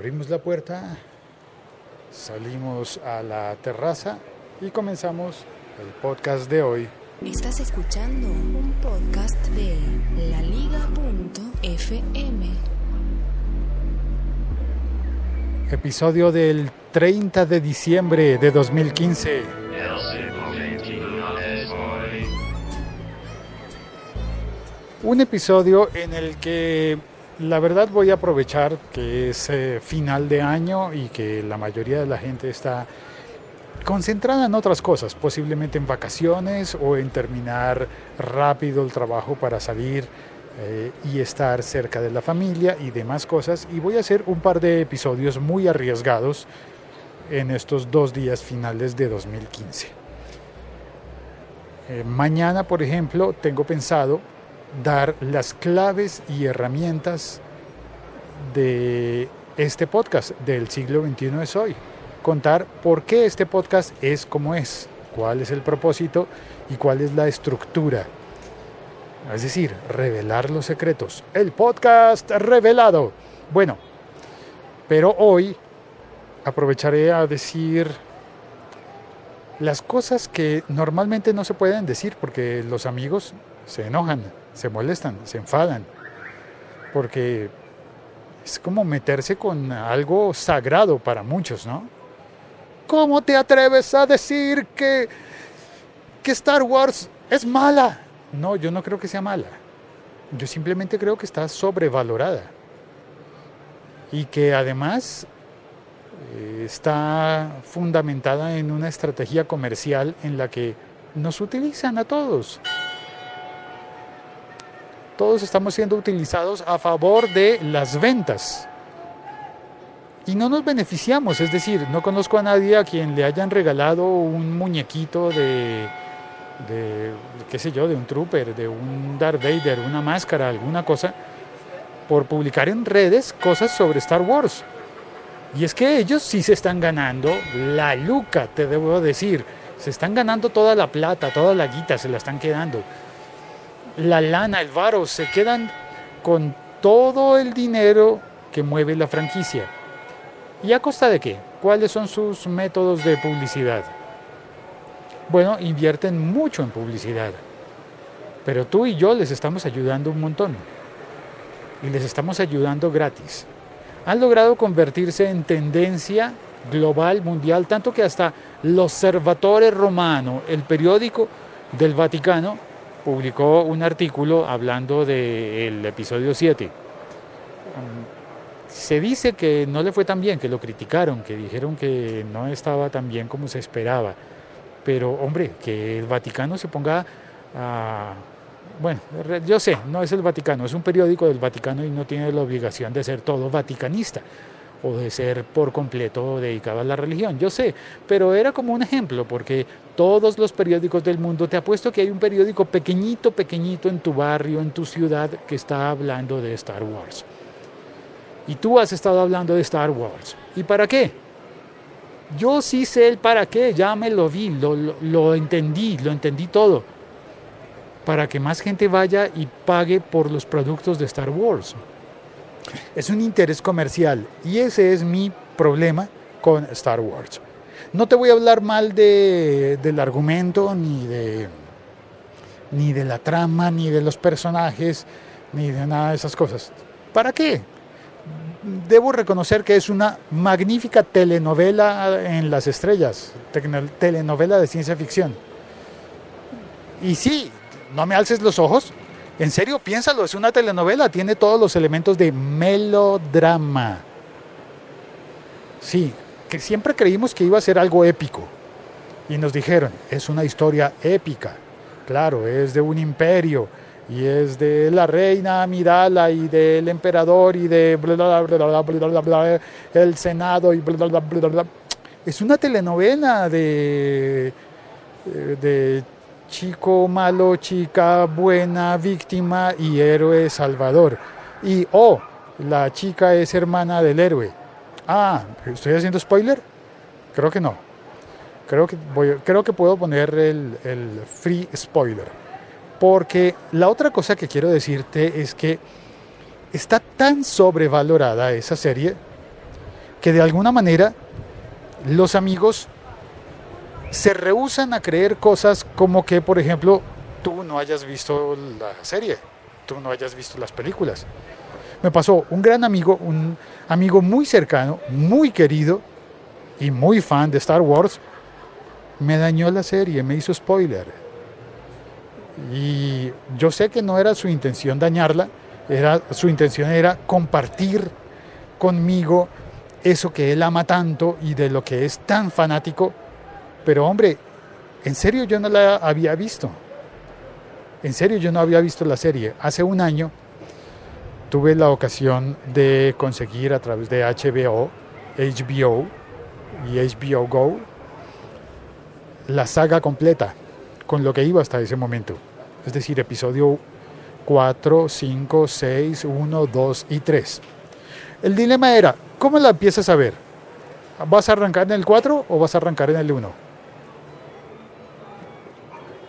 Abrimos la puerta, salimos a la terraza y comenzamos el podcast de hoy. Estás escuchando un podcast de laliga.fm. Episodio del 30 de diciembre de 2015. Un episodio en el que la verdad voy a aprovechar que es eh, final de año y que la mayoría de la gente está concentrada en otras cosas, posiblemente en vacaciones o en terminar rápido el trabajo para salir eh, y estar cerca de la familia y demás cosas. Y voy a hacer un par de episodios muy arriesgados en estos dos días finales de 2015. Eh, mañana, por ejemplo, tengo pensado dar las claves y herramientas de este podcast del siglo XXI es hoy. Contar por qué este podcast es como es, cuál es el propósito y cuál es la estructura. Es decir, revelar los secretos. El podcast revelado. Bueno, pero hoy aprovecharé a decir las cosas que normalmente no se pueden decir porque los amigos se enojan se molestan, se enfadan, porque es como meterse con algo sagrado para muchos, ¿no? ¿Cómo te atreves a decir que, que Star Wars es mala? No, yo no creo que sea mala. Yo simplemente creo que está sobrevalorada. Y que además eh, está fundamentada en una estrategia comercial en la que nos utilizan a todos todos estamos siendo utilizados a favor de las ventas. Y no nos beneficiamos, es decir, no conozco a nadie a quien le hayan regalado un muñequito de, qué sé yo, de un trooper, de un Darth Vader, una máscara, alguna cosa, por publicar en redes cosas sobre Star Wars. Y es que ellos sí se están ganando la luca, te debo decir. Se están ganando toda la plata, toda la guita, se la están quedando la lana, el varo, se quedan con todo el dinero que mueve la franquicia. ¿Y a costa de qué? ¿Cuáles son sus métodos de publicidad? Bueno, invierten mucho en publicidad. Pero tú y yo les estamos ayudando un montón. Y les estamos ayudando gratis. Han logrado convertirse en tendencia global, mundial, tanto que hasta l'Osservatore Romano, el periódico del Vaticano, publicó un artículo hablando del episodio 7. Se dice que no le fue tan bien, que lo criticaron, que dijeron que no estaba tan bien como se esperaba. Pero hombre, que el Vaticano se ponga a... Bueno, yo sé, no es el Vaticano, es un periódico del Vaticano y no tiene la obligación de ser todo vaticanista o de ser por completo dedicado a la religión. Yo sé, pero era como un ejemplo, porque todos los periódicos del mundo, te apuesto que hay un periódico pequeñito, pequeñito en tu barrio, en tu ciudad, que está hablando de Star Wars. Y tú has estado hablando de Star Wars. ¿Y para qué? Yo sí sé el para qué, ya me lo vi, lo, lo entendí, lo entendí todo. Para que más gente vaya y pague por los productos de Star Wars. Es un interés comercial y ese es mi problema con Star Wars. No te voy a hablar mal de, del argumento, ni de, ni de la trama, ni de los personajes, ni de nada de esas cosas. ¿Para qué? Debo reconocer que es una magnífica telenovela en las estrellas, telenovela de ciencia ficción. Y sí, no me alces los ojos, en serio, piénsalo, es una telenovela, tiene todos los elementos de melodrama. Sí, que siempre creímos que iba a ser algo épico. Y nos dijeron, es una historia épica. Claro, es de un imperio y es de la reina Amidala y del emperador y de bla, bla, bla, el senado y bla, bla, bla, bla, Es una telenovela de, de chico malo, chica buena, víctima y héroe salvador. Y, oh, la chica es hermana del héroe. Ah, ¿estoy haciendo spoiler? Creo que no. Creo que, creo que puedo poner el free spoiler. Porque la otra cosa que quiero decirte es que está tan sobrevalorada esa serie que de alguna manera los amigos se rehusan a creer cosas como que, por ejemplo, tú no hayas visto la serie, tú no hayas visto las películas. Me pasó un gran amigo, un amigo muy cercano, muy querido y muy fan de Star Wars, me dañó la serie, me hizo spoiler. Y yo sé que no era su intención dañarla, era, su intención era compartir conmigo eso que él ama tanto y de lo que es tan fanático. Pero hombre, en serio yo no la había visto. En serio yo no había visto la serie. Hace un año tuve la ocasión de conseguir a través de HBO, HBO y HBO Go la saga completa con lo que iba hasta ese momento. Es decir, episodio 4, 5, 6, 1, 2 y 3. El dilema era, ¿cómo la empiezas a ver? ¿Vas a arrancar en el 4 o vas a arrancar en el 1?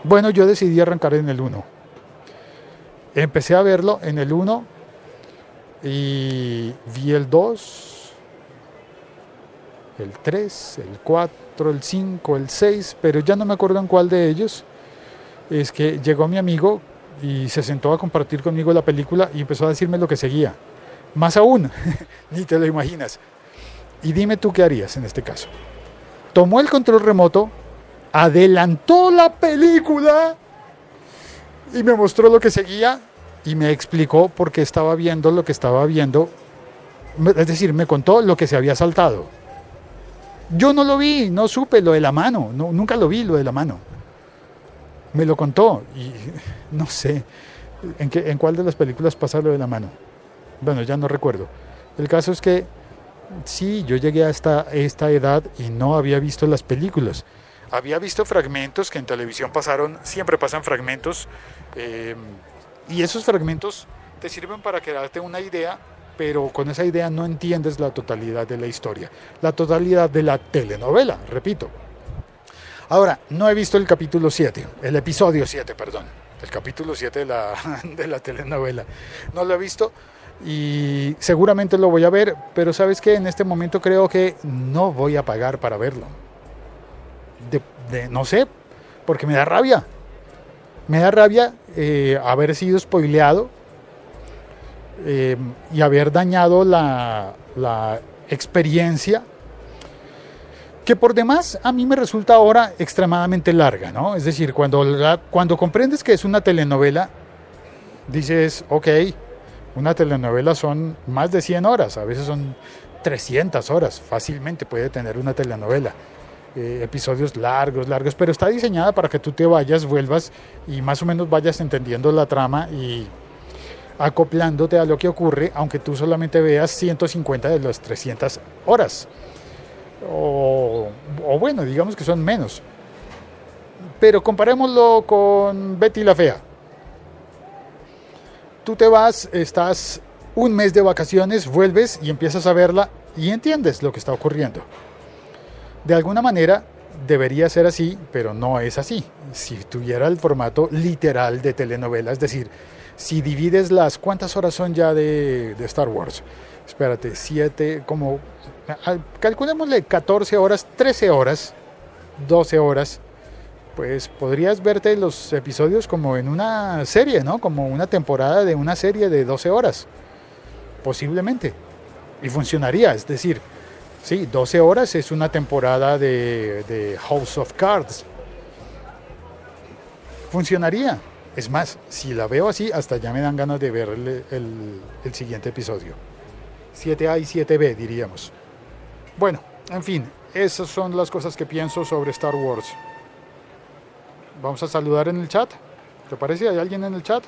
Bueno, yo decidí arrancar en el 1. Empecé a verlo en el 1 y vi el 2, el 3, el 4, el 5, el 6, pero ya no me acuerdo en cuál de ellos. Es que llegó mi amigo y se sentó a compartir conmigo la película y empezó a decirme lo que seguía. Más aún, ni te lo imaginas. Y dime tú qué harías en este caso. Tomó el control remoto, adelantó la película y me mostró lo que seguía y me explicó por qué estaba viendo lo que estaba viendo. Es decir, me contó lo que se había saltado. Yo no lo vi, no supe lo de la mano, no, nunca lo vi lo de la mano. Me lo contó y no sé en, qué, en cuál de las películas pasa lo de la mano. Bueno, ya no recuerdo. El caso es que sí, yo llegué a esta, esta edad y no había visto las películas. Había visto fragmentos que en televisión pasaron, siempre pasan fragmentos, eh, y esos fragmentos te sirven para quedarte una idea, pero con esa idea no entiendes la totalidad de la historia, la totalidad de la telenovela, repito. Ahora, no he visto el capítulo 7, el episodio 7, perdón, el capítulo 7 de la, de la telenovela. No lo he visto y seguramente lo voy a ver, pero sabes que en este momento creo que no voy a pagar para verlo. No sé, porque me da rabia. Me da rabia eh, haber sido spoileado eh, y haber dañado la, la experiencia que por demás a mí me resulta ahora extremadamente larga, ¿no? Es decir, cuando, cuando comprendes que es una telenovela, dices, ok, una telenovela son más de 100 horas, a veces son 300 horas, fácilmente puede tener una telenovela. Eh, episodios largos, largos, pero está diseñada para que tú te vayas, vuelvas y más o menos vayas entendiendo la trama y acoplándote a lo que ocurre, aunque tú solamente veas 150 de las 300 horas. O, o bueno, digamos que son menos. Pero comparémoslo con Betty la Fea tú te vas, estás un mes de vacaciones, vuelves y empiezas a verla y entiendes lo que está ocurriendo. De alguna manera debería ser así, pero no es así. Si tuviera el formato literal de telenovela, es decir, si divides las, ¿cuántas horas son ya de, Star Wars? Espérate, 7, como, ah, calculémosle 14 horas, 13 horas, 12 horas, pues podrías verte los episodios como en una serie, ¿no? Como una temporada de una serie de 12 horas, posiblemente. Y funcionaría, es decir, sí, 12 horas es una temporada de, House of Cards. Funcionaría. Es más, si la veo así, hasta ya me dan ganas de ver el, el siguiente episodio. 7A y 7B, diríamos. Bueno, en fin, esas son las cosas que pienso sobre Star Wars. Vamos a saludar en el chat. ¿Te parece? ¿Hay alguien en el chat?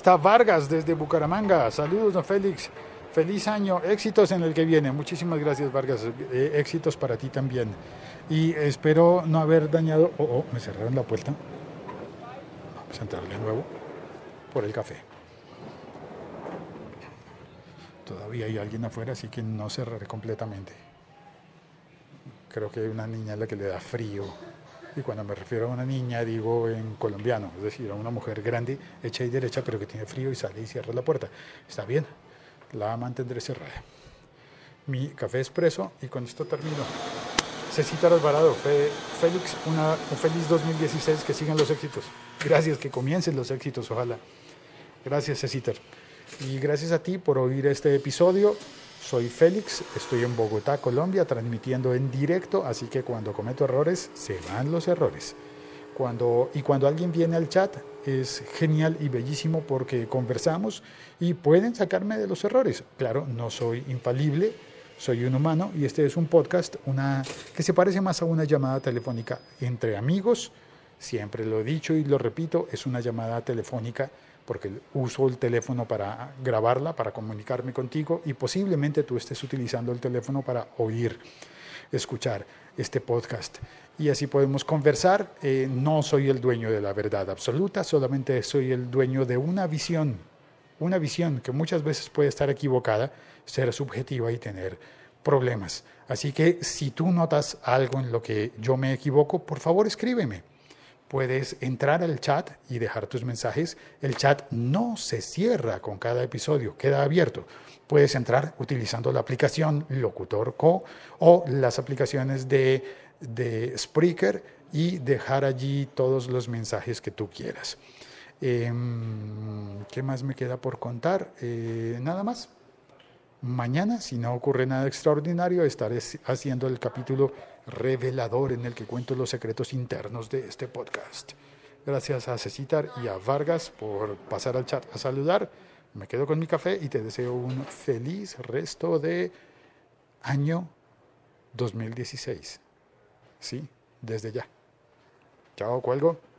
Está Vargas desde Bucaramanga. Saludos, don Félix. Feliz año. Éxitos en el que viene. Muchísimas gracias, Vargas. Eh, éxitos para ti también. Y espero no haber dañado. Oh, oh, me cerraron la puerta. Vamos a entrarle de nuevo por el café. Todavía hay alguien afuera, así que no cerraré completamente. creo que hay una niña a la que le da frío. Y cuando me refiero a una niña, digo en colombiano, es decir, a una mujer grande, hecha y derecha, pero que tiene frío y sale y cierra la puerta. Está bien, la mantendré cerrada. Mi café expreso y con esto termino. Cecita Alvarado, Félix, una, un feliz 2016, que sigan los éxitos. Gracias, que comiencen los éxitos, ojalá. Gracias, Cecita. Y gracias a ti por oír este episodio. Soy Félix, estoy en Bogotá, Colombia, transmitiendo en directo, así que cuando cometo errores, se van los errores. Cuando, y cuando alguien viene al chat, es genial y bellísimo porque conversamos y pueden sacarme de los errores. Claro, no soy infalible, soy un humano y este es un podcast una, que se parece más a una llamada telefónica entre amigos. Siempre lo he dicho y lo repito, es una llamada telefónica porque uso el teléfono para grabarla, para comunicarme contigo y posiblemente tú estés utilizando el teléfono para oír, escuchar este podcast. Y así podemos conversar. Eh, no soy el dueño de la verdad absoluta, solamente soy el dueño de una visión, una visión que muchas veces puede estar equivocada ser subjetiva y tener problemas. Así que si tú notas algo en lo que yo me equivoco, por favor escríbeme. Puedes entrar al chat y dejar tus mensajes. El chat no se cierra con cada episodio, queda abierto. Puedes entrar utilizando la aplicación Locutor Co o las aplicaciones de, de Spreaker y dejar allí todos los mensajes que tú quieras. Em, ¿Qué más me queda por contar? Eh, nada más. Mañana, si no ocurre nada extraordinario, estaré haciendo el capítulo revelador en el que cuento los secretos internos de este podcast. Gracias a Cecitar y a Vargas por pasar al chat a saludar. Me quedo con mi café y te deseo un feliz resto de año 2016. Sí, desde ya. Chao, cuelgo.